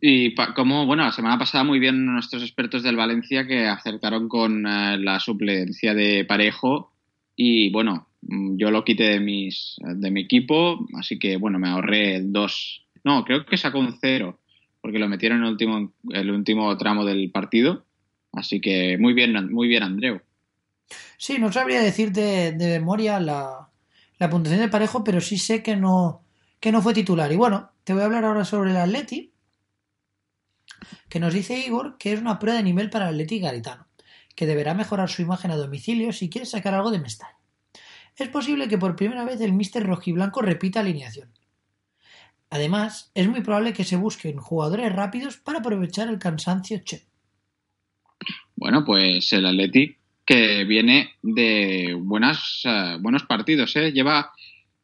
Y como, bueno, la semana pasada muy bien nuestros expertos del Valencia que acertaron con eh, la suplencia de Parejo y bueno, mm, yo lo quité de mis de mi equipo, así que bueno, me ahorré el 2. No, creo que sacó un 0 porque lo metieron en el último el último tramo del partido. Así que muy bien, muy bien Andreu. Sí, no sabría decirte de memoria la, la puntuación del parejo, pero sí sé que no, que no fue titular. Y bueno, te voy a hablar ahora sobre el Atleti, que nos dice Igor que es una prueba de nivel para el Atleti Garitano, que deberá mejorar su imagen a domicilio si quiere sacar algo de Mestalla. Es posible que por primera vez el Mister Rojiblanco repita alineación. Además, es muy probable que se busquen jugadores rápidos para aprovechar el cansancio che. Bueno, pues el Atleti que viene de buenas, uh, buenos partidos, ¿eh? Lleva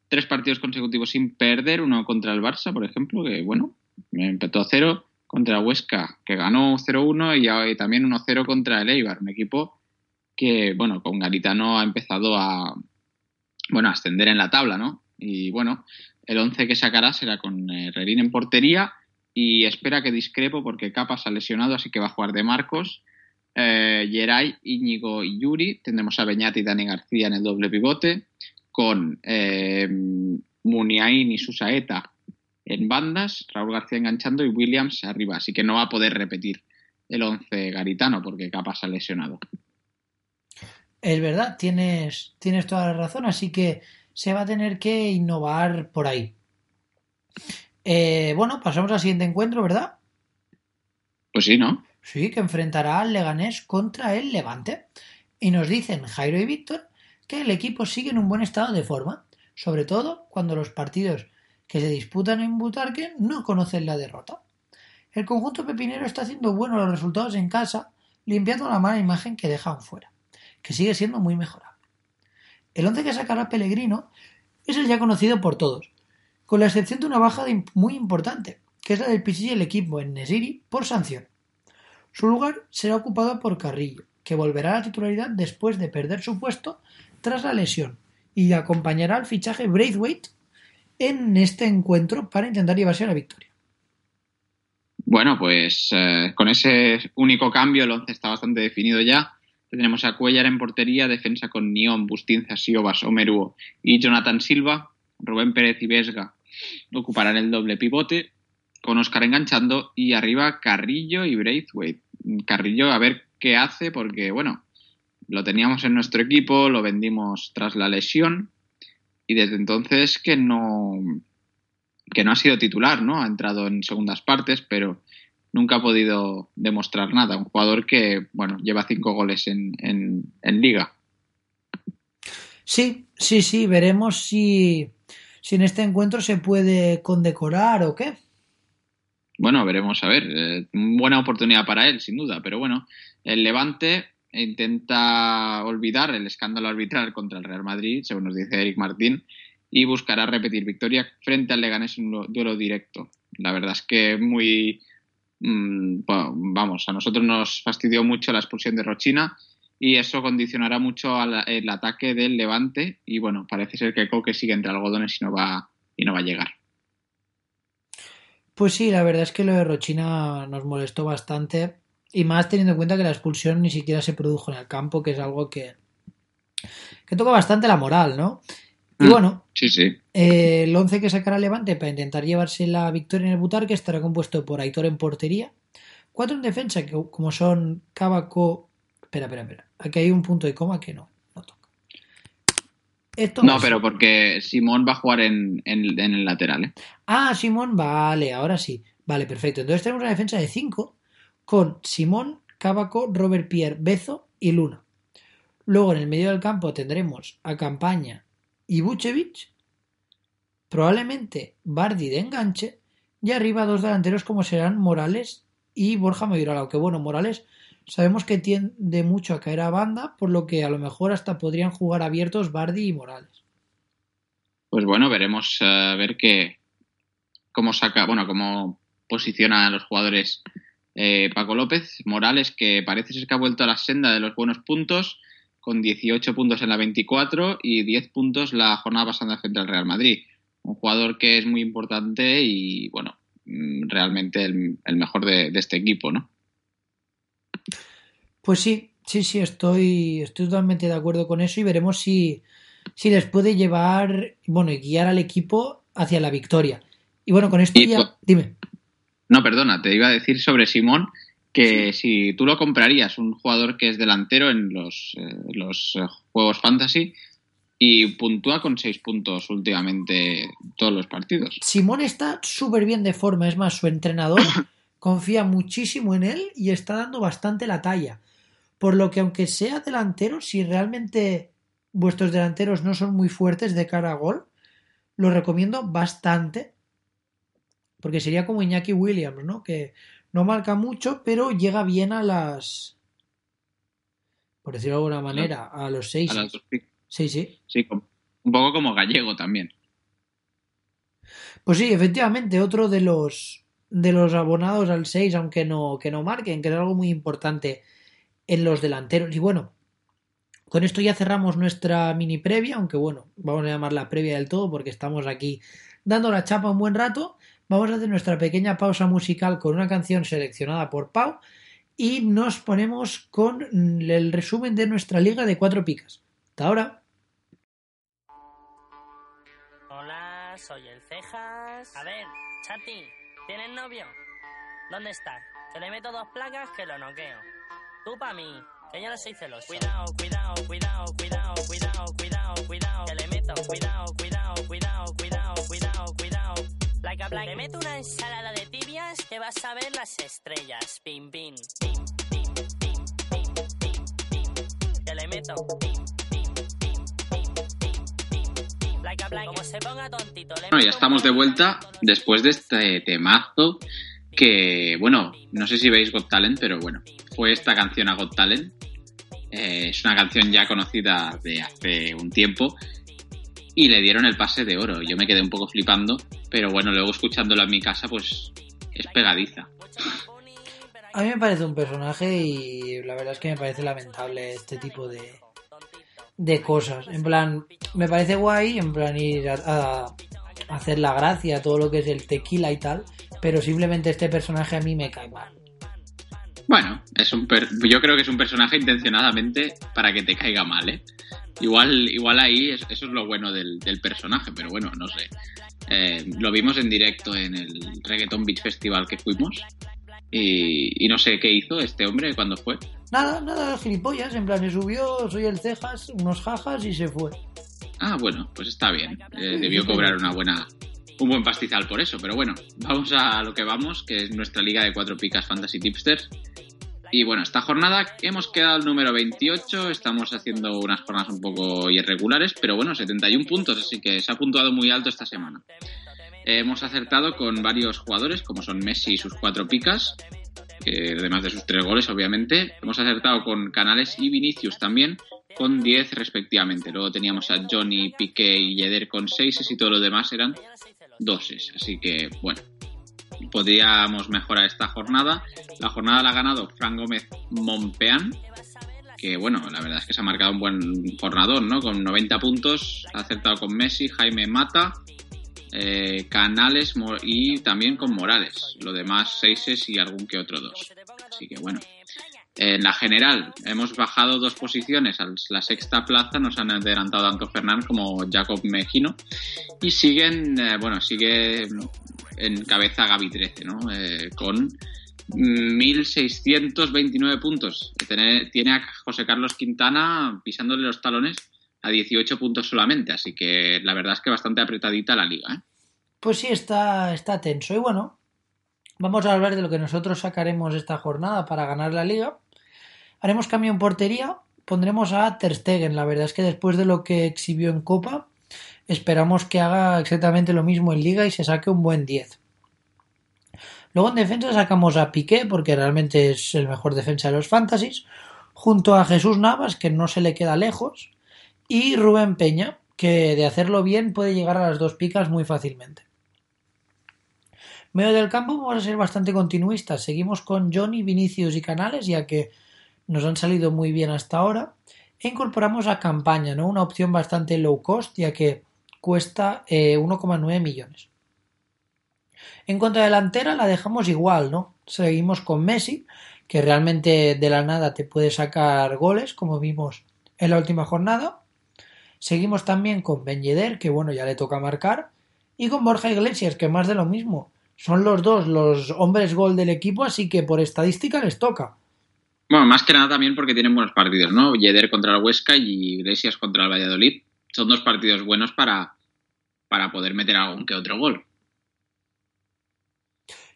tres partidos consecutivos sin perder, uno contra el Barça, por ejemplo, que bueno, empezó a cero, contra Huesca, que ganó 0-1 y, también 1-0 contra el Eibar, un equipo que, bueno, con Garitano ha empezado a, bueno, a ascender en la tabla, ¿no? Y bueno, el 11 que sacará será con eh, Rerín en portería y espera que discrepo porque Capas ha lesionado, así que va a jugar de Marcos. Eh, Geray, Íñigo y Yuri. Tendremos a Beñat y Dani García en el doble pivote. Con eh, Muniain y Susaeta en bandas, Raúl García enganchando y Williams arriba. Así que no va a poder repetir el 11 garitano porque Capas ha lesionado. Es verdad, tienes, tienes toda la razón, así que se va a tener que innovar por ahí. Eh, bueno, pasamos al siguiente encuentro, ¿verdad? Pues sí, ¿no? Sí, que enfrentará al Leganés contra el Levante. Y nos dicen Jairo y Víctor que el equipo sigue en un buen estado de forma, sobre todo cuando los partidos que se disputan en Butarque no conocen la derrota. El conjunto pepinero está haciendo buenos los resultados en casa, limpiando la mala imagen que dejan fuera, que sigue siendo muy mejorable. El once que sacará Pellegrino es el ya conocido por todos, con la excepción de una baja muy importante, que es la del Pichichi el equipo en Nesiri por sanción. Su lugar será ocupado por Carrillo, que volverá a la titularidad después de perder su puesto tras la lesión, y acompañará al fichaje Braithwaite en este encuentro para intentar llevarse a la victoria. Bueno, pues eh, con ese único cambio el once está bastante definido ya. Tendremos a Cuellar en portería, defensa con Nión, Bustinza, Siobas, Omeruo y Jonathan Silva. Rubén Pérez y Vesga ocuparán el doble pivote, con Oscar enganchando y arriba Carrillo y Braithwaite. Carrillo a ver qué hace porque, bueno, lo teníamos en nuestro equipo, lo vendimos tras la lesión y desde entonces que no que no ha sido titular, ¿no? Ha entrado en segundas partes, pero nunca ha podido demostrar nada. Un jugador que, bueno, lleva cinco goles en, en, liga. Sí, sí, sí, veremos si, si en este encuentro se puede condecorar o qué. Bueno, veremos a ver. Eh, buena oportunidad para él, sin duda, pero bueno, el Levante intenta olvidar el escándalo arbitral contra el Real Madrid, según nos dice Eric Martín, y buscará repetir victoria frente al Leganés en un duelo directo. La verdad es que muy, bueno, vamos, a nosotros nos fastidió mucho la expulsión de Rochina y eso condicionará mucho al, el ataque del Levante y bueno, parece ser que Coque sigue entre algodones y no va y no va a llegar. Pues sí, la verdad es que lo de Rochina nos molestó bastante y más teniendo en cuenta que la expulsión ni siquiera se produjo en el campo, que es algo que, que toca bastante la moral, ¿no? Y Mm, bueno, Sí, sí. eh, el 11 que sacará Levante para intentar llevarse la victoria en el Butarque estará compuesto por Aitor en portería, cuatro en defensa, que como son Cabaco... Espera, espera, espera. Aquí hay un punto de coma que no. Esto No, pero porque Simón va a jugar en, en- en el lateral, ¿eh? Ah, Simón, vale, ahora sí. Vale, perfecto. Entonces tenemos una defensa de 5 con Simón, Cábaco, Robert Pierre, Bezo y Luna. Luego en el medio del campo tendremos a Campaña y Vucevic, probablemente Bardi de enganche, y arriba dos delanteros como serán Morales y Borja Mayoral. Aunque bueno, Morales sabemos que tiende mucho a caer a banda, por lo que a lo mejor hasta podrían jugar abiertos Bardi y Morales. Pues bueno, veremos eh, a ver qué cómo saca, bueno, cómo posiciona a los jugadores eh, Paco López. Morales, que parece ser que ha vuelto a la senda de los buenos puntos, con 18 puntos en la 24 y 10 puntos la jornada pasada frente al Real Madrid. Un jugador que es muy importante y, bueno, mm, realmente el, mejor de, de este equipo, ¿no? Pues sí, sí, sí, estoy, estoy totalmente de acuerdo con eso y veremos si, si les puede llevar, bueno, y guiar al equipo hacia la victoria. Y bueno, con esto Y ya, pues- dime. No, perdona, te iba a decir sobre Simón que si tú lo comprarías, un jugador que es delantero en los, eh, los eh, juegos fantasy y puntúa con seis puntos últimamente todos los partidos. Simón está súper bien de forma, es más, su entrenador *coughs* confía muchísimo en él y está dando bastante la talla. Por lo que aunque sea delantero, si realmente vuestros delanteros no son muy fuertes de cara a gol, lo recomiendo bastante. Porque sería como Iñaki Williams, ¿no? Que no marca mucho, pero llega bien a las. Por decirlo de alguna manera, a los seis. A las dos picas. Sí, sí. Sí, un poco como gallego también. Pues sí, efectivamente, otro de los de los abonados al 6, aunque no, que no marquen, que es algo muy importante en los delanteros. Y bueno, con esto ya cerramos nuestra mini previa, aunque bueno, vamos a llamarla previa del todo porque estamos aquí dando la chapa un buen rato. Vamos a hacer nuestra pequeña pausa musical con una canción seleccionada por Pau y nos ponemos con el resumen de nuestra liga de cuatro picas. Hasta ahora. Hola, soy el Cejas. A ver, Chati, ¿tienes novio? ¿Dónde está? Que le meto dos placas que lo noqueo. Tú pa' mí, que yo no soy celoso. Cuidado, cuidado, cuidado, cuidado, cuidado, cuidado, cuidado. Que le meto, cuidado, cuidado, cuidado, cuidado, cuidado, cuidado. Le meto una ensalada de tibias que vas a ver las estrellas. Pim, pim, pim, pim, pim, pim, pim, pim. Que le meto, pim, pim, pim, pim, pim, pim, pim. Placa, placa. Como se ponga tontito, le Bueno, ya estamos de vuelta después de este temazo que, bueno, no sé si veis Got Talent, pero bueno, fue esta canción a Got Talent. Eh, es una canción ya conocida de hace un tiempo y le dieron el pase de oro. Yo me quedé un poco flipando, pero bueno, luego escuchándola en mi casa, pues es pegadiza. A mí me parece un personaje y la verdad es que me parece lamentable este tipo de, de cosas. En plan, me parece guay, en plan ir a, a hacer la gracia, todo lo que es el tequila y tal, pero simplemente este personaje a mí me cae mal. Bueno, es un per- yo creo que es un personaje intencionadamente para que te caiga mal, ¿eh? Igual, igual ahí es- eso es lo bueno del, del personaje, pero bueno, no sé. Eh, lo vimos en directo en el Reggaeton Beach Festival que fuimos y, y no sé qué hizo este hombre cuando fue. Nada, nada, gilipollas, en plan se subió, soy el cejas, unos jajas y se fue. Ah, bueno, pues está bien. Eh, debió cobrar una buena, un buen pastizal por eso. Pero bueno, vamos a lo que vamos, que es nuestra liga de cuatro picas Fantasy Tipsters. Y bueno, esta jornada hemos quedado al número 28, estamos haciendo unas jornadas un poco irregulares, pero bueno, 71 puntos, así que se ha puntuado muy alto esta semana. Hemos acertado con varios jugadores, como son Messi y sus cuatro picas, que además de sus tres goles, obviamente. Hemos acertado con Canales y Vinicius también, con 10 respectivamente. Luego teníamos a Johnny, Piqué y Yeder con 6 y todo lo demás eran doses. Así que, bueno, podríamos mejorar esta jornada. La jornada la ha ganado Fran Gómez Monpeán, que bueno, la verdad es que se ha marcado un buen jornador, ¿no? Con 90 puntos, ha acertado con Messi, Jaime Mata, eh, Canales y también con Morales. Lo demás, seises y algún que otro dos. Así que bueno. En la general hemos bajado dos posiciones a la sexta plaza, nos han adelantado tanto Fernán como Jacob Mejino y siguen, eh, bueno, sigue en cabeza Gaby 13, ¿no? Eh, con 1.629 puntos. Tiene, tiene a José Carlos Quintana pisándole los talones a 18 puntos solamente, así que la verdad es que bastante apretadita la liga. ¿eh? Pues sí, está, está tenso. Y bueno, vamos a hablar de lo que nosotros sacaremos esta jornada para ganar la liga. Haremos cambio en portería, pondremos a Ter Stegen. La verdad es que después de lo que exhibió en Copa, esperamos que haga exactamente lo mismo en Liga y se saque un buen 10. Luego en defensa sacamos a Piqué, porque realmente es el mejor defensa de los fantasies, junto a Jesús Navas, que no se le queda lejos, y Rubén Peña, que de hacerlo bien puede llegar a las dos picas muy fácilmente. Medio del campo vamos a ser bastante continuistas. Seguimos con Johnny, Vinicius y Canales, ya que nos han salido muy bien hasta ahora. E incorporamos a Campaña, ¿no? Una opción bastante low cost, ya que cuesta eh, 1,9 millones. En cuanto a delantera, la dejamos igual, ¿no? Seguimos con Messi, que realmente de la nada te puede sacar goles, como vimos en la última jornada. Seguimos también con Ben que bueno, ya le toca marcar. Y con Borja Iglesias, que más de lo mismo. son los dos los hombres gol del equipo, así que por estadística les toca. Bueno, más que nada también porque tienen buenos partidos, ¿no? Yeder contra el Huesca y Iglesias contra el Valladolid. Son dos partidos buenos para, para poder meter algún que otro gol.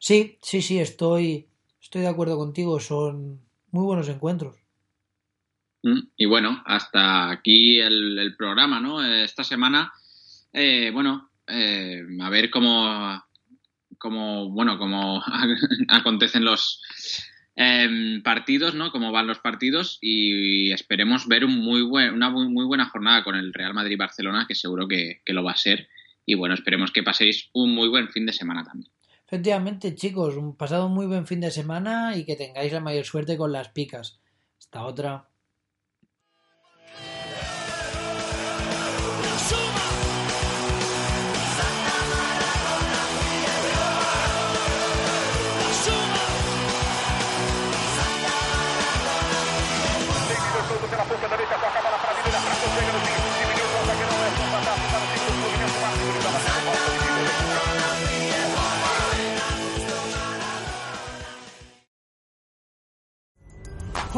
Sí, sí, sí, estoy, estoy de acuerdo contigo. Son muy buenos encuentros. Mm, Y bueno, hasta aquí el, el programa, ¿no? Esta semana, eh, bueno, eh, a ver cómo, cómo, bueno, cómo *laughs* acontecen los em, partidos, ¿no? Cómo van los partidos y esperemos ver un muy buen, una muy, muy buena jornada con el Real Madrid-Barcelona, que seguro que, que lo va a ser. Y bueno, esperemos que paséis un muy buen fin de semana también. Efectivamente, chicos, un pasado muy buen fin de semana y que tengáis la mayor suerte con las picas. Hasta otra.